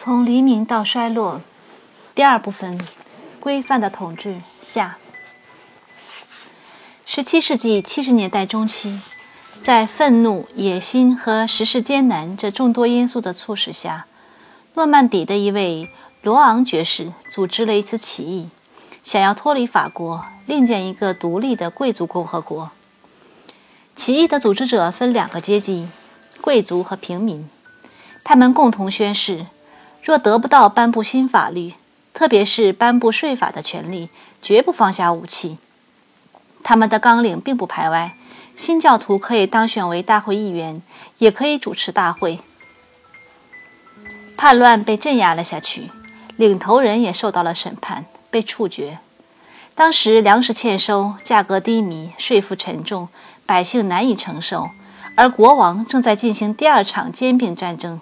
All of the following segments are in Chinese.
从黎明到衰落，第二部分：规范的统治下。十七世纪七十年代中期，在愤怒、野心和时事艰难这众多因素的促使下，诺曼底的一位罗昂爵士组织了一次起义，想要脱离法国，另建一个独立的贵族共和国。起义的组织者分两个阶级：贵族和平民。他们共同宣誓。若得不到颁布新法律，特别是颁布税法的权利，绝不放下武器。他们的纲领并不排外，新教徒可以当选为大会议员，也可以主持大会。叛乱被镇压了下去，领头人也受到了审判，被处决。当时粮食欠收，价格低迷，税负沉重，百姓难以承受，而国王正在进行第二场兼并战争。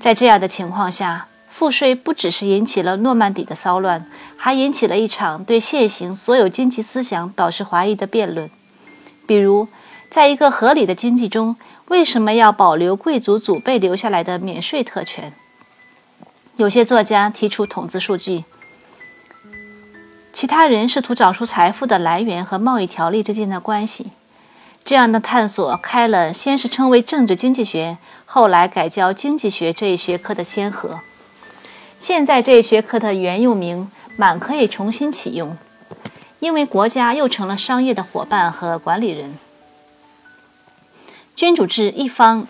在这样的情况下，赋税不只是引起了诺曼底的骚乱，还引起了一场对现行所有经济思想表示怀疑的辩论。比如，在一个合理的经济中，为什么要保留贵族祖辈留下来的免税特权？有些作家提出统计数据，其他人试图找出财富的来源和贸易条例之间的关系。这样的探索开了先是称为政治经济学。后来改教经济学这一学科的先河，现在这一学科的原用名满可以重新启用，因为国家又成了商业的伙伴和管理人。君主制一方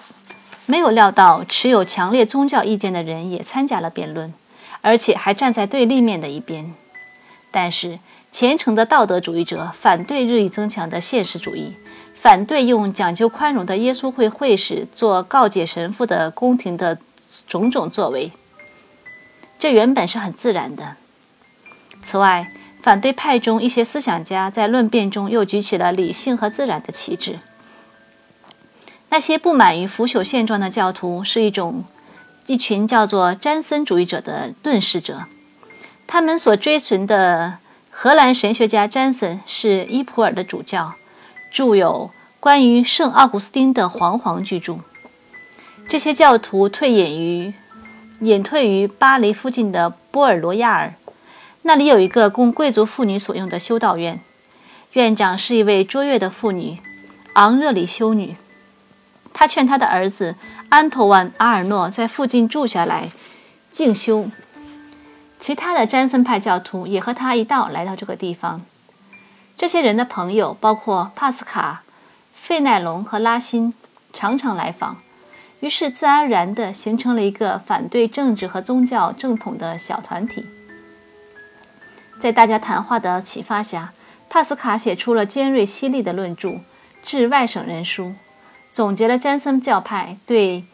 没有料到持有强烈宗教意见的人也参加了辩论，而且还站在对立面的一边。但是虔诚的道德主义者反对日益增强的现实主义。反对用讲究宽容的耶稣会会士做告解神父的宫廷的种种作为，这原本是很自然的。此外，反对派中一些思想家在论辩中又举起了理性和自然的旗帜。那些不满于腐朽现状的教徒是一种一群叫做詹森主义者的遁世者，他们所追寻的荷兰神学家詹森是伊普尔的主教。著有关于圣奥古斯丁的煌煌巨著。这些教徒退隐于隐退于巴黎附近的波尔罗亚尔，那里有一个供贵族妇女所用的修道院，院长是一位卓越的妇女昂热里修女。她劝她的儿子安托万·阿尔诺在附近住下来静修。其他的詹森派教徒也和他一道来到这个地方。这些人的朋友包括帕斯卡、费奈隆和拉辛，常常来访，于是自然而然地形成了一个反对政治和宗教正统的小团体。在大家谈话的启发下，帕斯卡写出了尖锐犀利的论著《致外省人书》，总结了詹森教派对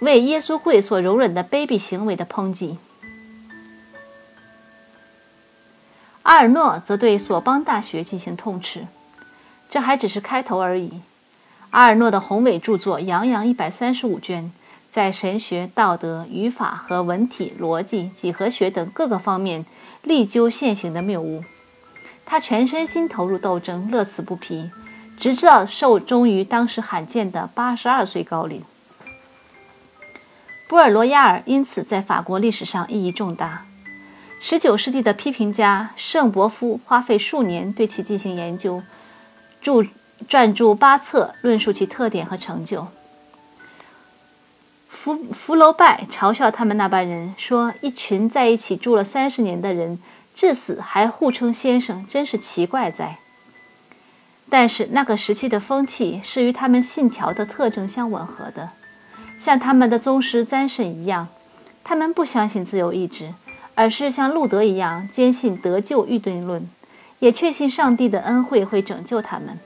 为耶稣会所容忍的卑鄙行为的抨击。阿尔诺则对索邦大学进行痛斥，这还只是开头而已。阿尔诺的宏伟著作洋洋一百三十五卷，在神学、道德、语法和文体、逻辑、几何学等各个方面力究现行的谬误。他全身心投入斗争，乐此不疲，直到寿终于当时罕见的八十二岁高龄。波尔罗亚尔因此在法国历史上意义重大。十九世纪的批评家圣伯夫花费数年对其进行研究，著撰著八册论述其特点和成就。福福楼拜嘲笑他们那班人说：“一群在一起住了三十年的人，至死还互称先生，真是奇怪哉。”但是那个时期的风气是与他们信条的特征相吻合的，像他们的宗师詹神一样，他们不相信自由意志。而是像路德一样坚信得救预定论，也确信上帝的恩惠会拯救他们。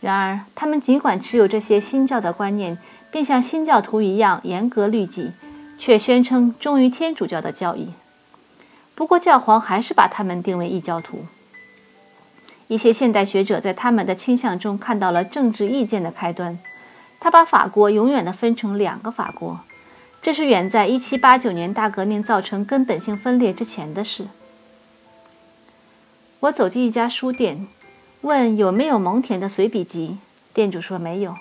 然而，他们尽管持有这些新教的观念，并像新教徒一样严格律己，却宣称忠于天主教的教义。不过，教皇还是把他们定为异教徒。一些现代学者在他们的倾向中看到了政治意见的开端。他把法国永远地分成两个法国。这是远在1789年大革命造成根本性分裂之前的事。我走进一家书店，问有没有蒙田的随笔集，店主说没有。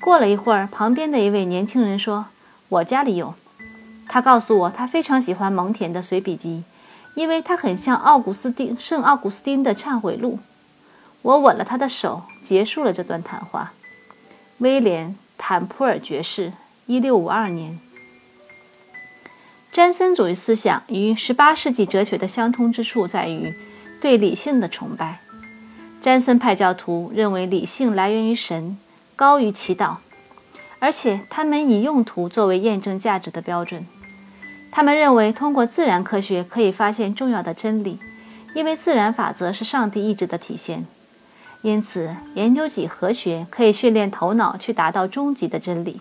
过了一会儿，旁边的一位年轻人说：“我家里有。”他告诉我，他非常喜欢蒙田的随笔集，因为它很像奥古斯丁圣奥古斯丁的忏悔录。我吻了他的手，结束了这段谈话。威廉·坦普尔爵士，一六五二年。詹森主义思想与十八世纪哲学的相通之处在于对理性的崇拜。詹森派教徒认为理性来源于神，高于祈祷，而且他们以用途作为验证价值的标准。他们认为通过自然科学可以发现重要的真理，因为自然法则是上帝意志的体现。因此，研究几何学可以训练头脑去达到终极的真理。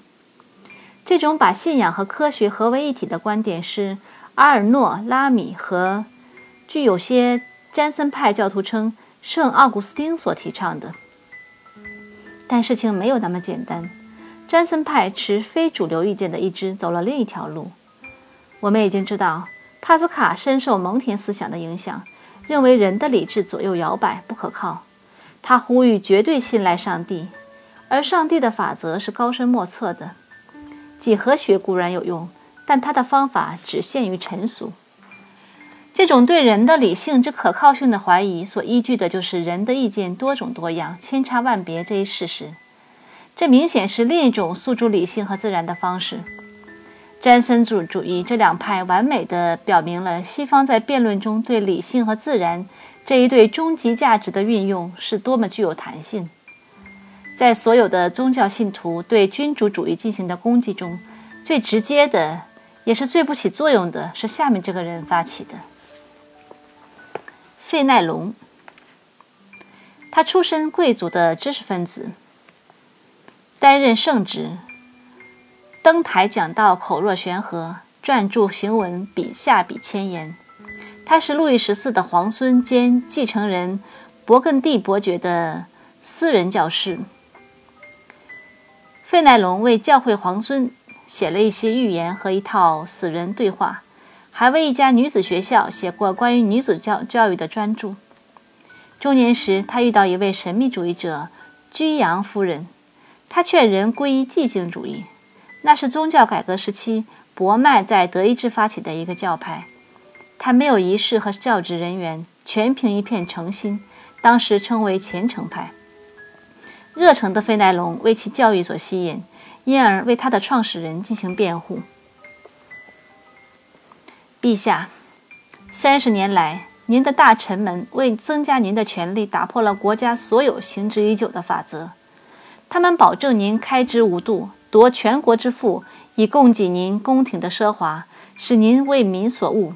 这种把信仰和科学合为一体的观点是阿尔诺·拉米和据有些詹森派教徒称圣奥古斯丁所提倡的。但事情没有那么简单。詹森派持非主流意见的一支走了另一条路。我们已经知道，帕斯卡深受蒙田思想的影响，认为人的理智左右摇摆，不可靠。他呼吁绝对信赖上帝，而上帝的法则是高深莫测的。几何学固然有用，但它的方法只限于陈俗。这种对人的理性之可靠性的怀疑，所依据的就是人的意见多种多样、千差万别这一事实。这明显是另一种诉诸理性和自然的方式。詹森主主义这两派完美地表明了西方在辩论中对理性和自然。这一对终极价值的运用是多么具有弹性！在所有的宗教信徒对君主主义进行的攻击中，最直接的，也是最不起作用的，是下面这个人发起的——费奈隆。他出身贵族的知识分子，担任圣职，登台讲道口若悬河，撰著行文笔下笔千言。他是路易十四的皇孙兼继承人，勃艮第伯爵的私人教师。费奈隆为教会皇孙写了一些寓言和一套死人对话，还为一家女子学校写过关于女子教教育的专著。中年时，他遇到一位神秘主义者居扬夫人，他劝人皈依寂静主义，那是宗教改革时期博麦在德意志发起的一个教派。他没有仪式和教职人员，全凭一片诚心，当时称为虔诚派。热诚的费奈隆为其教育所吸引，因而为他的创始人进行辩护。陛下，三十年来，您的大臣们为增加您的权力，打破了国家所有行之已久的法则。他们保证您开支无度，夺全国之富，以供给您宫廷的奢华，使您为民所恶。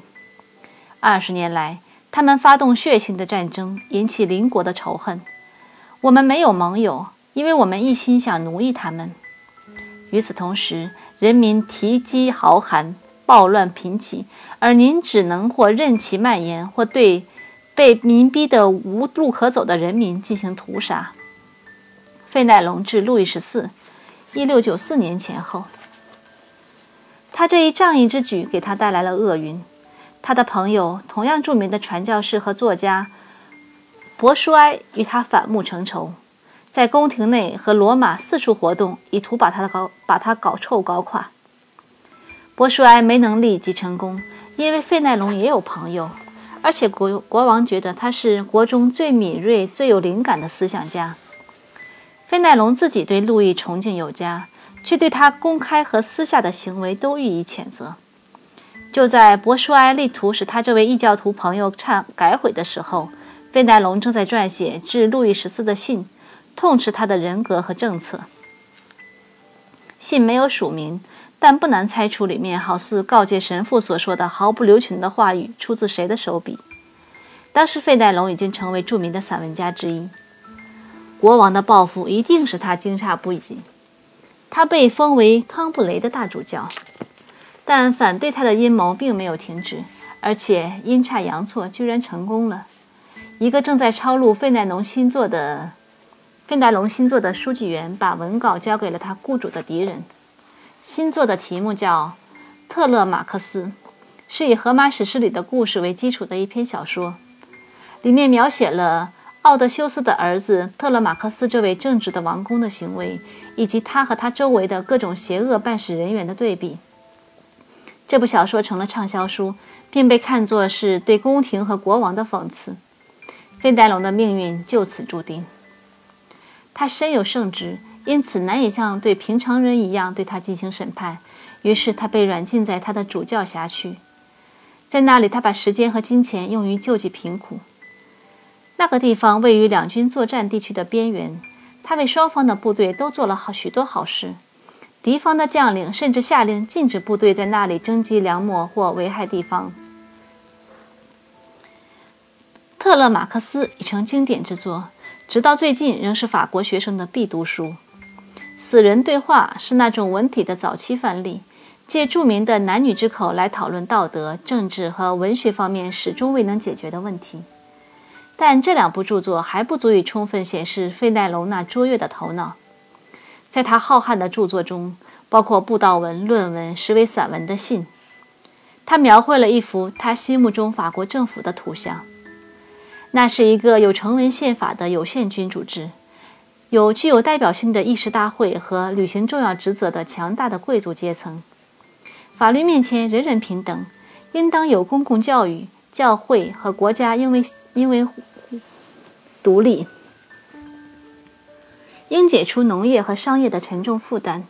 二十年来，他们发动血腥的战争，引起邻国的仇恨。我们没有盟友，因为我们一心想奴役他们。与此同时，人民提饥豪寒，暴乱频起，而您只能或任其蔓延，或对被民逼得无路可走的人民进行屠杀。费奈隆至路易十四，一六九四年前后，他这一仗义之举给他带来了厄运。他的朋友，同样著名的传教士和作家博舒埃，与他反目成仇，在宫廷内和罗马四处活动，以图把他的搞把他搞臭搞垮。博舒埃没能立即成功，因为费奈隆也有朋友，而且国国王觉得他是国中最敏锐、最有灵感的思想家。费奈隆自己对路易崇敬有加，却对他公开和私下的行为都予以谴责。就在博舒埃力图使他这位异教徒朋友忏改悔的时候，费奈隆正在撰写致路易十四的信，痛斥他的人格和政策。信没有署名，但不难猜出里面好似告诫神父所说的毫不留情的话语出自谁的手笔。当时费奈隆已经成为著名的散文家之一，国王的报复一定使他惊诧不已。他被封为康布雷的大主教。但反对他的阴谋并没有停止，而且阴差阳错，居然成功了。一个正在抄录费奈隆新作的费奈隆新作的书记员，把文稿交给了他雇主的敌人。新作的题目叫《特勒马克思》，是以荷马史诗里的故事为基础的一篇小说，里面描写了奥德修斯的儿子特勒马克思这位正直的王公的行为，以及他和他周围的各种邪恶办事人员的对比。这部小说成了畅销书，并被看作是对宫廷和国王的讽刺。费戴龙的命运就此注定。他身有圣职，因此难以像对平常人一样对他进行审判，于是他被软禁在他的主教辖区，在那里，他把时间和金钱用于救济贫苦。那个地方位于两军作战地区的边缘，他为双方的部队都做了好许多好事。敌方的将领甚至下令禁止部队在那里征集粮秣或危害地方。《特勒马克思》已成经典之作，直到最近仍是法国学生的必读书。死人对话是那种文体的早期范例，借著名的男女之口来讨论道德、政治和文学方面始终未能解决的问题。但这两部著作还不足以充分显示费奈隆那卓越的头脑。在他浩瀚的著作中，包括布道文、论文、实为散文的信，他描绘了一幅他心目中法国政府的图像。那是一个有成文宪法的有限君主制，有具有代表性的议事大会和履行重要职责的强大的贵族阶层。法律面前人人平等，应当有公共教育，教会和国家因为因为。独立，应解除农业和商业的沉重负担。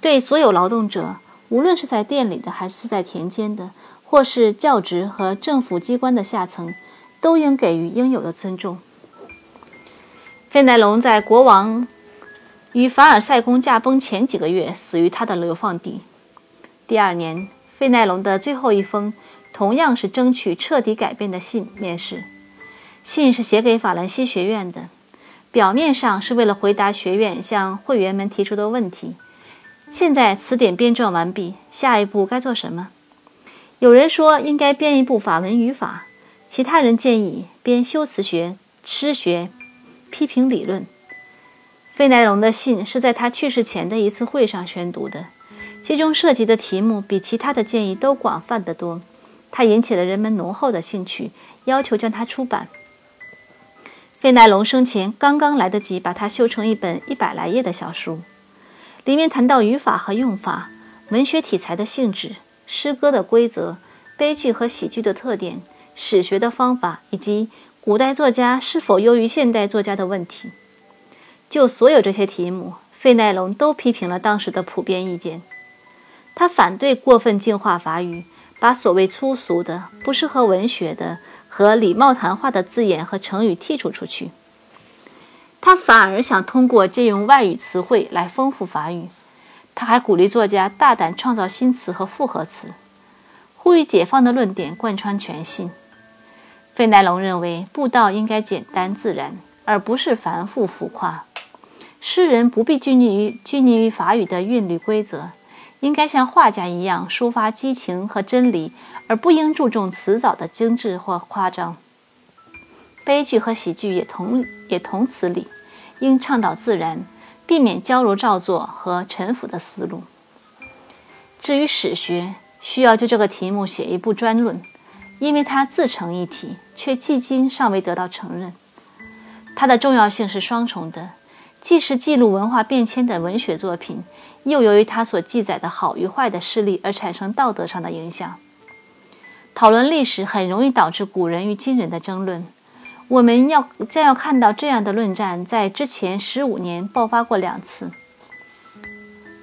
对所有劳动者，无论是在店里的还是在田间的，或是教职和政府机关的下层，都应给予应有的尊重。费奈隆在国王与凡尔赛宫驾崩前几个月死于他的流放地。第二年，费奈隆的最后一封同样是争取彻底改变的信面世。信是写给法兰西学院的，表面上是为了回答学院向会员们提出的问题。现在词典编撰完毕，下一步该做什么？有人说应该编一部法文语法，其他人建议编修辞学、诗学、批评理论。费奈隆的信是在他去世前的一次会上宣读的，其中涉及的题目比其他的建议都广泛得多。他引起了人们浓厚的兴趣，要求将它出版。费奈隆生前刚刚来得及把它修成一本一百来页的小书，里面谈到语法和用法、文学题材的性质、诗歌的规则、悲剧和喜剧的特点、史学的方法，以及古代作家是否优于现代作家的问题。就所有这些题目，费奈隆都批评了当时的普遍意见。他反对过分净化法语，把所谓粗俗的、不适合文学的。和礼貌谈话的字眼和成语剔除出去，他反而想通过借用外语词汇来丰富法语。他还鼓励作家大胆创造新词和复合词，呼吁解放的论点贯穿全信。费奈隆认为，布道应该简单自然，而不是繁复浮夸。诗人不必拘泥于拘泥于法语的韵律规则。应该像画家一样抒发激情和真理，而不应注重辞藻的精致或夸张。悲剧和喜剧也同也同此理，应倡导自然，避免矫揉造作和陈腐的思路。至于史学，需要就这个题目写一部专论，因为它自成一体，却迄今尚未得到承认。它的重要性是双重的，既是记录文化变迁的文学作品。又由于他所记载的好与坏的事例而产生道德上的影响。讨论历史很容易导致古人与今人的争论。我们要将要看到这样的论战在之前十五年爆发过两次。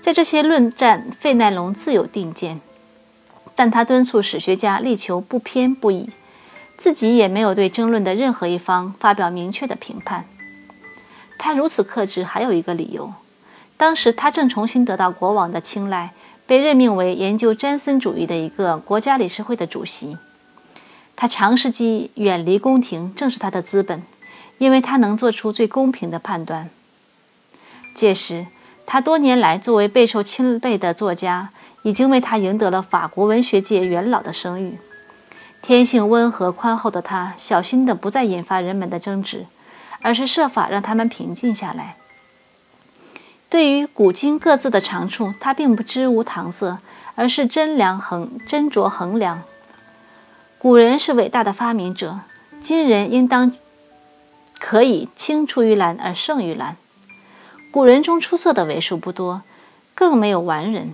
在这些论战，费奈隆自有定见，但他敦促史学家力求不偏不倚，自己也没有对争论的任何一方发表明确的评判。他如此克制，还有一个理由。当时他正重新得到国王的青睐，被任命为研究詹森主义的一个国家理事会的主席。他长时期远离宫廷，正是他的资本，因为他能做出最公平的判断。届时，他多年来作为备受钦佩的作家，已经为他赢得了法国文学界元老的声誉。天性温和宽厚的他，小心地不再引发人们的争执，而是设法让他们平静下来。对于古今各自的长处，他并不知无搪塞，而是斟量衡斟酌衡量。古人是伟大的发明者，今人应当可以青出于蓝而胜于蓝。古人中出色的为数不多，更没有完人。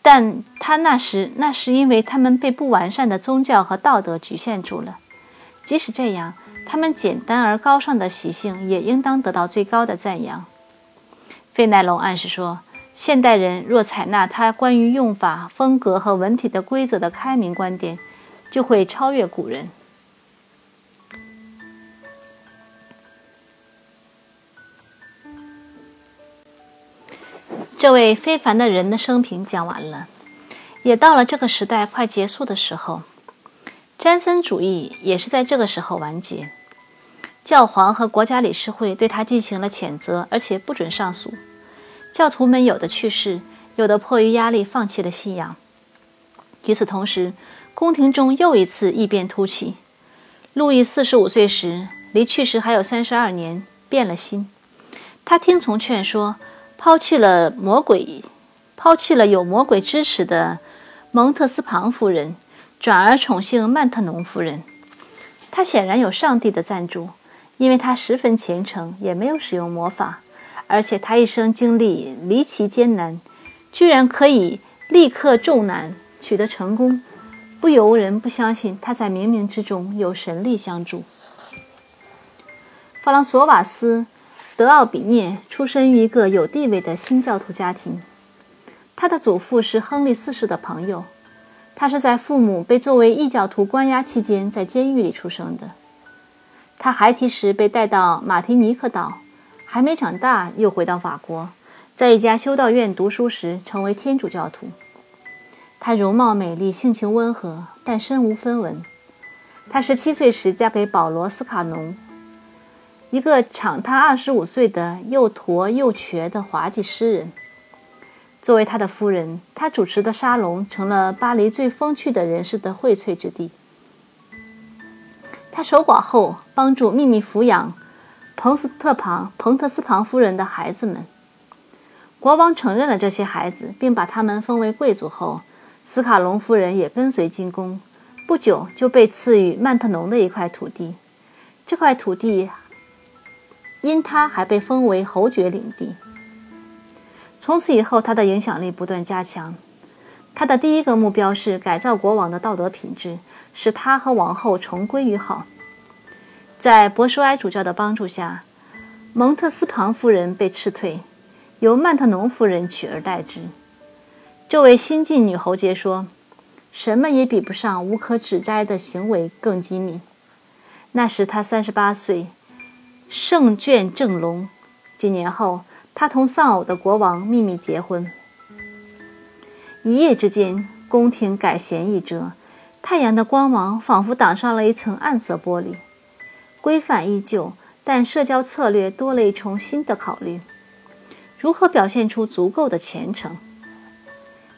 但他那时那是因为他们被不完善的宗教和道德局限住了。即使这样，他们简单而高尚的习性也应当得到最高的赞扬。费奈隆暗示说，现代人若采纳他关于用法、风格和文体的规则的开明观点，就会超越古人。这位非凡的人的生平讲完了，也到了这个时代快结束的时候。詹森主义也是在这个时候完结。教皇和国家理事会对他进行了谴责，而且不准上诉。教徒们有的去世，有的迫于压力放弃了信仰。与此同时，宫廷中又一次异变突起。路易四十五岁时，离去时还有三十二年，变了心。他听从劝说。抛弃了魔鬼，抛弃了有魔鬼支持的蒙特斯庞夫人，转而宠幸曼特农夫人。他显然有上帝的赞助，因为他十分虔诚，也没有使用魔法，而且他一生经历离奇艰难，居然可以立刻重难取得成功，不由人不相信他在冥冥之中有神力相助。弗朗索瓦斯。德奥比涅出生于一个有地位的新教徒家庭，他的祖父是亨利四世的朋友。他是在父母被作为异教徒关押期间在监狱里出生的。他孩提时被带到马提尼克岛，还没长大又回到法国，在一家修道院读书时成为天主教徒。他容貌美丽，性情温和，但身无分文。他十七岁时嫁给保罗斯卡农。一个长他二十五岁的又驼又瘸的滑稽诗人，作为他的夫人，他主持的沙龙成了巴黎最风趣的人士的荟萃之地。他守寡后，帮助秘密抚养彭斯特庞彭特斯庞夫人的孩子们。国王承认了这些孩子，并把他们封为贵族后，斯卡隆夫人也跟随进宫，不久就被赐予曼特农的一块土地。这块土地。因他还被封为侯爵领地。从此以后，他的影响力不断加强。他的第一个目标是改造国王的道德品质，使他和王后重归于好。在博舒埃主教的帮助下，蒙特斯庞夫人被斥退，由曼特农夫人取而代之。这位新晋女侯爵说：“什么也比不上无可指摘的行为更机敏。”那时她三十八岁。圣眷正隆，几年后，他同丧偶的国王秘密结婚。一夜之间，宫廷改弦易辙，太阳的光芒仿佛挡上了一层暗色玻璃。规范依旧，但社交策略多了一重新的考虑：如何表现出足够的虔诚？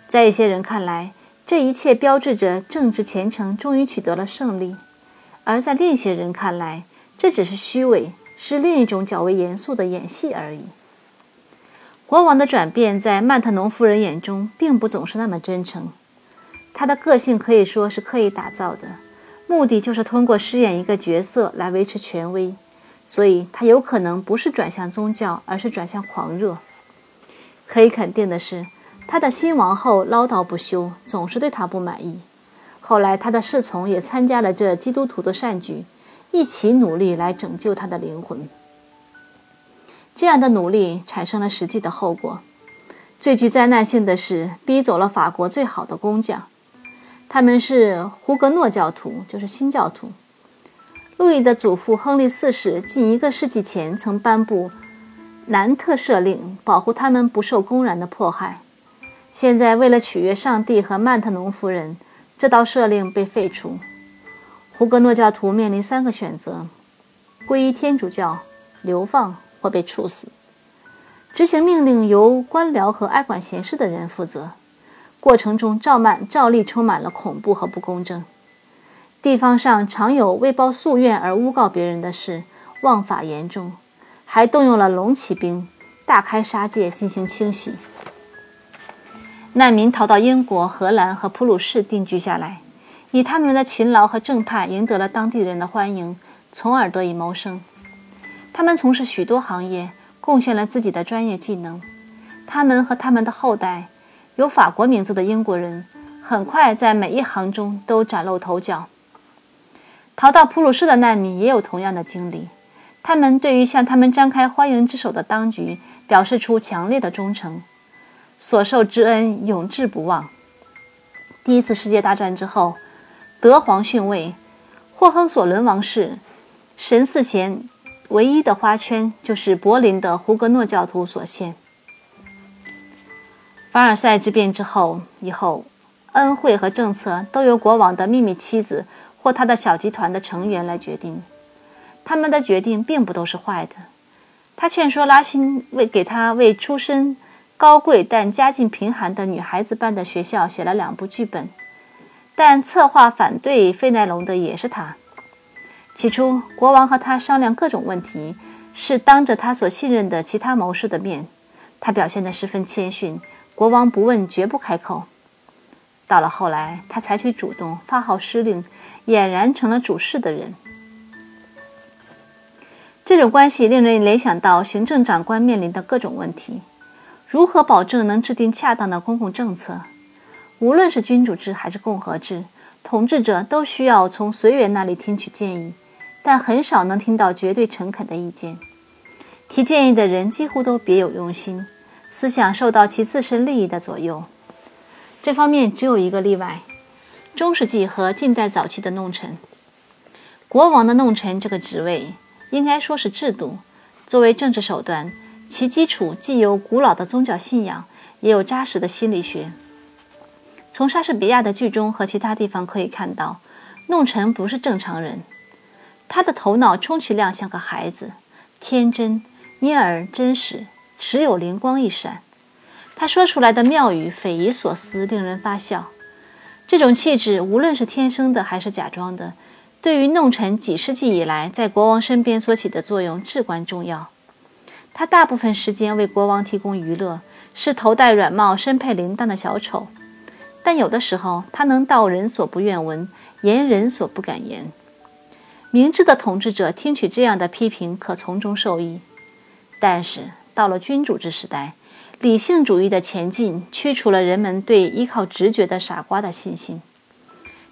在一些人看来，这一切标志着政治虔诚终于取得了胜利；而在另一些人看来，这只是虚伪。是另一种较为严肃的演戏而已。国王的转变在曼特农夫人眼中并不总是那么真诚。他的个性可以说是刻意打造的，目的就是通过饰演一个角色来维持权威。所以，他有可能不是转向宗教，而是转向狂热。可以肯定的是，他的新王后唠叨不休，总是对他不满意。后来，他的侍从也参加了这基督徒的善举。一起努力来拯救他的灵魂。这样的努力产生了实际的后果。最具灾难性的是，逼走了法国最好的工匠。他们是胡格诺教徒，就是新教徒。路易的祖父亨利四世近一个世纪前曾颁布南特赦令，保护他们不受公然的迫害。现在，为了取悦上帝和曼特农夫人，这道赦令被废除。胡格诺教徒面临三个选择：皈依天主教、流放或被处死。执行命令由官僚和爱管闲事的人负责，过程中照满照例充满了恐怖和不公正。地方上常有为报夙愿而诬告别人的事，枉法严重，还动用了龙骑兵，大开杀戒进行清洗。难民逃到英国、荷兰和普鲁士定居下来。以他们的勤劳和正派赢得了当地人的欢迎，从而得以谋生。他们从事许多行业，贡献了自己的专业技能。他们和他们的后代，有法国名字的英国人，很快在每一行中都崭露头角。逃到普鲁士的难民也有同样的经历，他们对于向他们张开欢迎之手的当局表示出强烈的忠诚，所受之恩永志不忘。第一次世界大战之后，德皇逊位，霍亨索伦王室神寺前唯一的花圈就是柏林的胡格诺教徒所献。凡尔赛之变之后，以后恩惠和政策都由国王的秘密妻子或他的小集团的成员来决定。他们的决定并不都是坏的。他劝说拉辛为给他为出身。高贵但家境贫寒的女孩子办的学校写了两部剧本，但策划反对费奈隆的也是他。起初，国王和他商量各种问题，是当着他所信任的其他谋士的面。他表现得十分谦逊，国王不问绝不开口。到了后来，他采取主动，发号施令，俨然成了主事的人。这种关系令人联想到行政长官面临的各种问题。如何保证能制定恰当的公共政策？无论是君主制还是共和制，统治者都需要从随员那里听取建议，但很少能听到绝对诚恳的意见。提建议的人几乎都别有用心，思想受到其自身利益的左右。这方面只有一个例外：中世纪和近代早期的弄臣。国王的弄臣这个职位，应该说是制度，作为政治手段。其基础既有古老的宗教信仰，也有扎实的心理学。从莎士比亚的剧中和其他地方可以看到，弄臣不是正常人。他的头脑充其量像个孩子，天真、因而真实，时有灵光一闪。他说出来的妙语匪夷所思，令人发笑。这种气质，无论是天生的还是假装的，对于弄臣几世纪以来在国王身边所起的作用至关重要。他大部分时间为国王提供娱乐，是头戴软帽、身佩铃铛的小丑。但有的时候，他能道人所不愿闻，言人所不敢言。明智的统治者听取这样的批评，可从中受益。但是到了君主制时代，理性主义的前进驱除了人们对依靠直觉的傻瓜的信心。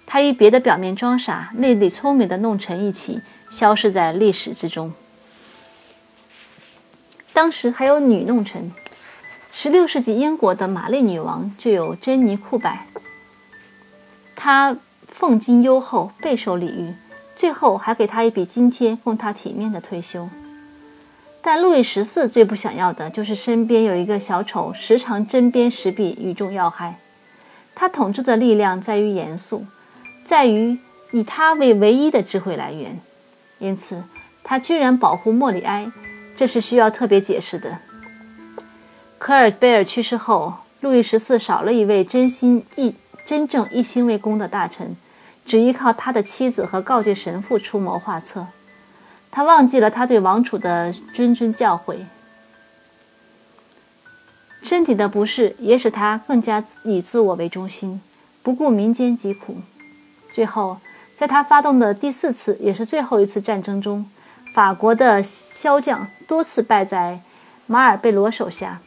他与别的表面装傻、内里聪明的弄臣一起，消失在历史之中。当时还有女弄臣。十六世纪英国的玛丽女王就有珍妮库柏，她奉金优厚，备受礼遇，最后还给她一笔津贴，供她体面的退休。但路易十四最不想要的就是身边有一个小丑，时常针砭时弊，语中要害。他统治的力量在于严肃，在于以他为唯一的智慧来源，因此他居然保护莫里埃。这是需要特别解释的。科尔贝尔去世后，路易十四少了一位真心一真正一心为公的大臣，只依靠他的妻子和告诫神父出谋划策。他忘记了他对王储的谆谆教诲。身体的不适也使他更加以自我为中心，不顾民间疾苦。最后，在他发动的第四次也是最后一次战争中。法国的骁将多次败在马尔贝罗手下，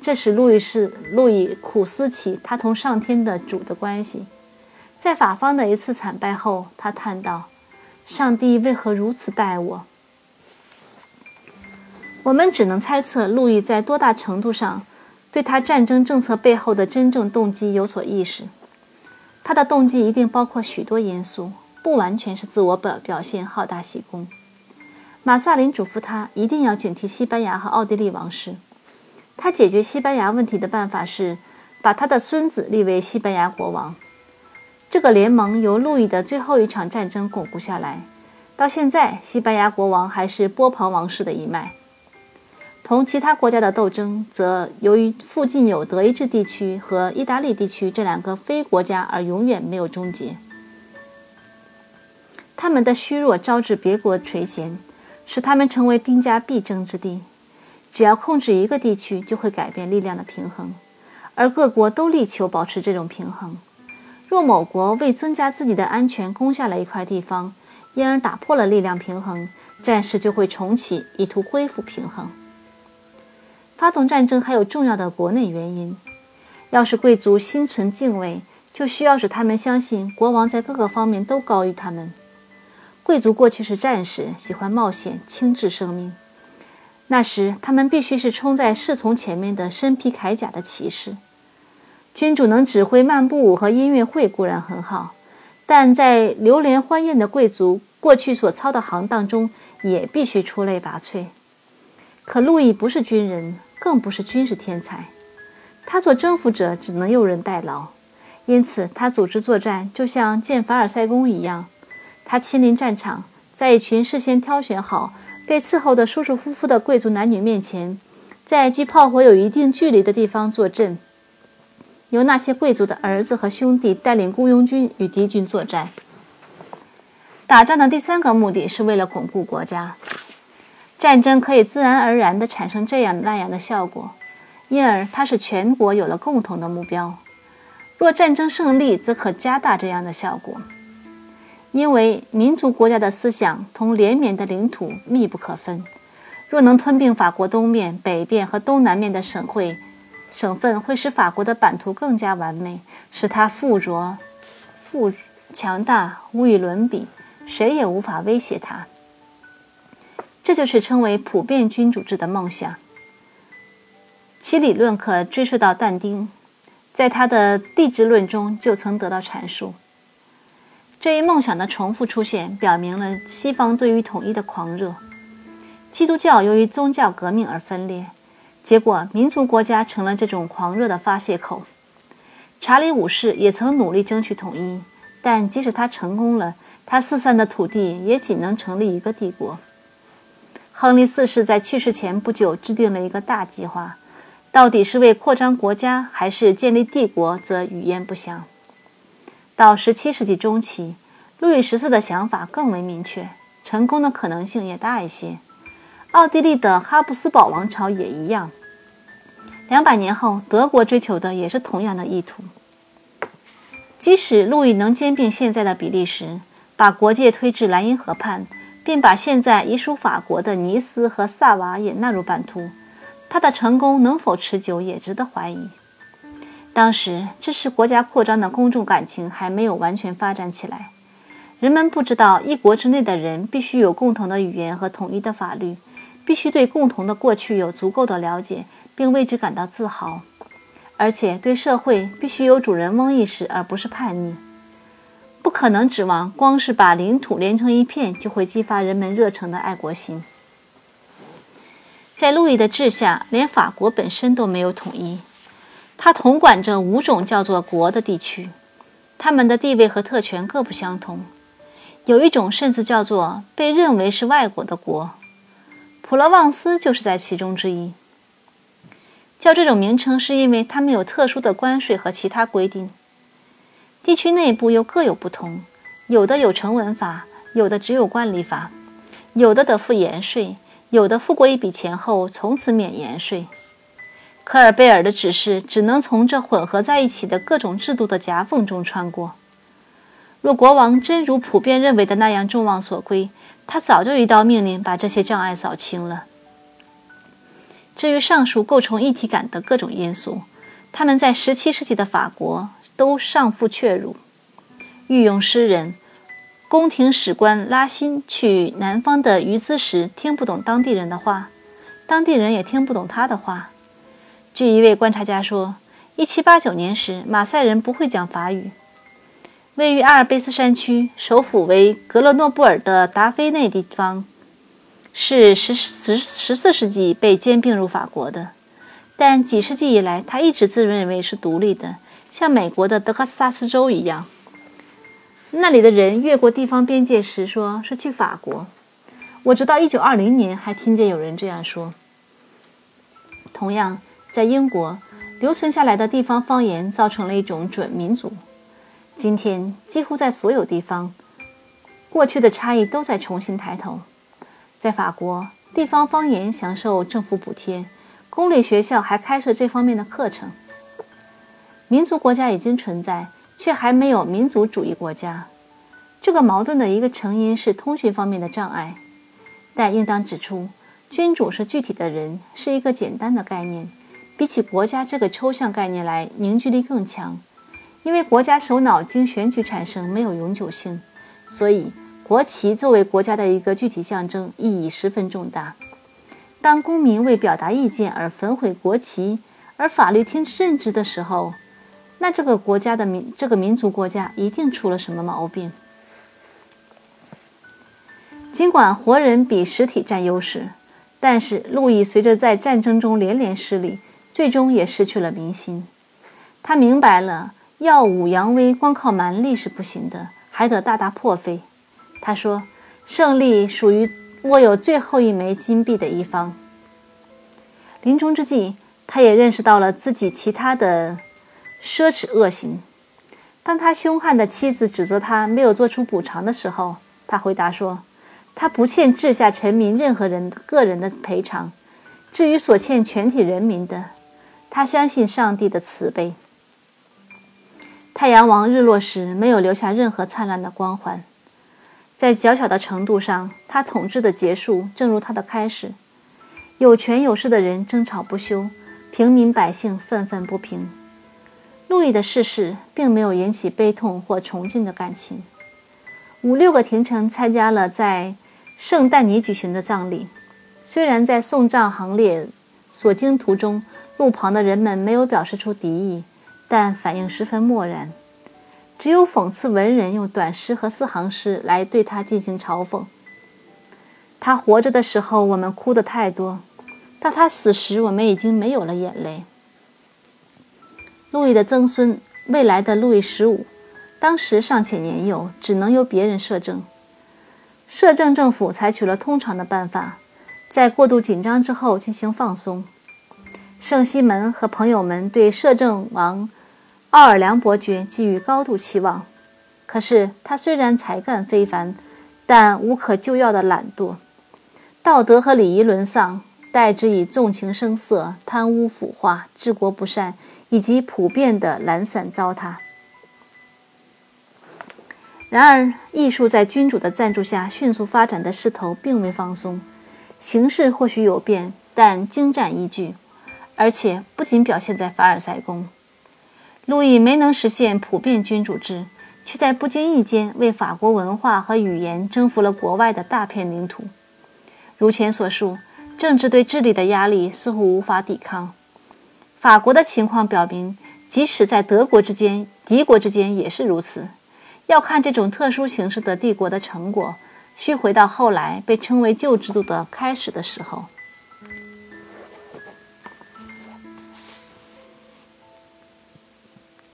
这使路易士路易苦思起他同上天的主的关系。在法方的一次惨败后，他叹道：“上帝为何如此待我？”我们只能猜测，路易在多大程度上对他战争政策背后的真正动机有所意识。他的动机一定包括许多因素，不完全是自我表表现、好大喜功。马萨林嘱咐他一定要警惕西班牙和奥地利王室。他解决西班牙问题的办法是把他的孙子立为西班牙国王。这个联盟由路易的最后一场战争巩固下来。到现在，西班牙国王还是波旁王室的一脉。同其他国家的斗争，则由于附近有德意志地区和意大利地区这两个非国家而永远没有终结。他们的虚弱招致别国垂涎。使他们成为兵家必争之地。只要控制一个地区，就会改变力量的平衡，而各国都力求保持这种平衡。若某国为增加自己的安全攻下了一块地方，因而打破了力量平衡，战事就会重启，以图恢复平衡。发动战争还有重要的国内原因：要使贵族心存敬畏，就需要使他们相信国王在各个方面都高于他们。贵族过去是战士，喜欢冒险，轻置生命。那时，他们必须是冲在侍从前面的身披铠甲的骑士。君主能指挥漫步舞和音乐会固然很好，但在流连欢宴的贵族过去所操的行当中，也必须出类拔萃。可路易不是军人，更不是军事天才，他做征服者只能用人代劳，因此他组织作战就像建凡尔赛宫一样，他亲临战场，在一群事先挑选好。被伺候的舒舒服服的贵族男女面前，在距炮火有一定距离的地方坐镇，由那些贵族的儿子和兄弟带领雇佣军与敌军作战。打仗的第三个目的是为了巩固国家。战争可以自然而然地产生这样那样的效果，因而它使全国有了共同的目标。若战争胜利，则可加大这样的效果。因为民族国家的思想同连绵的领土密不可分，若能吞并法国东面、北边和东南面的省会、省份，会使法国的版图更加完美，使它附着、富强大，无与伦比，谁也无法威胁它。这就是称为普遍君主制的梦想。其理论可追溯到但丁，在他的《地质论》中就曾得到阐述。这一梦想的重复出现，表明了西方对于统一的狂热。基督教由于宗教革命而分裂，结果民族国家成了这种狂热的发泄口。查理五世也曾努力争取统一，但即使他成功了，他四散的土地也仅能成立一个帝国。亨利四世在去世前不久制定了一个大计划，到底是为扩张国家还是建立帝国，则语焉不详。到十七世纪中期，路易十四的想法更为明确，成功的可能性也大一些。奥地利的哈布斯堡王朝也一样。两百年后，德国追求的也是同样的意图。即使路易能兼并现在的比利时，把国界推至莱茵河畔，并把现在已属法国的尼斯和萨瓦也纳入版图，他的成功能否持久也值得怀疑。当时支持国家扩张的公众感情还没有完全发展起来，人们不知道一国之内的人必须有共同的语言和统一的法律，必须对共同的过去有足够的了解，并为之感到自豪，而且对社会必须有主人翁意识，而不是叛逆。不可能指望光是把领土连成一片就会激发人们热诚的爱国心。在路易的治下，连法国本身都没有统一。他统管着五种叫做“国”的地区，他们的地位和特权各不相同。有一种甚至叫做被认为是外国的国，普罗旺斯就是在其中之一。叫这种名称是因为他们有特殊的关税和其他规定。地区内部又各有不同，有的有成文法，有的只有惯例法，有的得付盐税，有的付过一笔钱后从此免盐税。科尔贝尔的指示只能从这混合在一起的各种制度的夹缝中穿过。若国王真如普遍认为的那样众望所归，他早就一道命令把这些障碍扫清了。至于上述构成一体感的各种因素，他们在17世纪的法国都尚复确辱。御用诗人、宫廷史官拉辛去南方的鱼兹时，听不懂当地人的话，当地人也听不懂他的话。据一位观察家说，1789年时，马赛人不会讲法语。位于阿尔卑斯山区、首府为格勒诺布尔的达菲内地方，是十十十四世纪被兼并入法国的，但几世纪以来，他一直自认为是独立的，像美国的德克萨斯州一样。那里的人越过地方边界时，说是去法国。我直到1920年还听见有人这样说。同样。在英国留存下来的地方方言造成了一种准民族。今天几乎在所有地方，过去的差异都在重新抬头。在法国，地方方言享受政府补贴，公立学校还开设这方面的课程。民族国家已经存在，却还没有民族主义国家。这个矛盾的一个成因是通讯方面的障碍。但应当指出，君主是具体的人，是一个简单的概念。比起国家这个抽象概念来凝聚力更强，因为国家首脑经选举产生没有永久性，所以国旗作为国家的一个具体象征意义十分重大。当公民为表达意见而焚毁国旗，而法律听之任职的时候，那这个国家的民这个民族国家一定出了什么毛病。尽管活人比实体占优势，但是路易随着在战争中连连失利，最终也失去了民心。他明白了耀武扬威光靠蛮力是不行的，还得大大破费。他说：“胜利属于握有最后一枚金币的一方。”临终之际，他也认识到了自己其他的奢侈恶行。当他凶悍的妻子指责他没有做出补偿的时候，他回答说。他不欠治下臣民任何人个人的赔偿，至于所欠全体人民的，他相信上帝的慈悲。太阳王日落时没有留下任何灿烂的光环，在较小的程度上，他统治的结束正如他的开始。有权有势的人争吵不休，平民百姓愤愤不平。路易的逝世并没有引起悲痛或崇敬的感情。五六个廷臣参加了在。圣诞尼举行的葬礼，虽然在送葬行列所经途中，路旁的人们没有表示出敌意，但反应十分漠然。只有讽刺文人用短诗和四行诗来对他进行嘲讽。他活着的时候，我们哭得太多；到他死时，我们已经没有了眼泪。路易的曾孙，未来的路易十五，当时尚且年幼，只能由别人摄政。摄政政府采取了通常的办法，在过度紧张之后进行放松。圣西门和朋友们对摄政王奥尔良伯爵寄予高度期望，可是他虽然才干非凡，但无可救药的懒惰、道德和礼仪沦丧，代之以纵情声色、贪污腐化、治国不善以及普遍的懒散糟蹋。然而，艺术在君主的赞助下迅速发展的势头并未放松。形势或许有变，但精湛依据，而且不仅表现在凡尔赛宫。路易没能实现普遍君主制，却在不经意间为法国文化和语言征服了国外的大片领土。如前所述，政治对治理的压力似乎无法抵抗。法国的情况表明，即使在德国之间、敌国之间也是如此。要看这种特殊形式的帝国的成果，需回到后来被称为旧制度的开始的时候。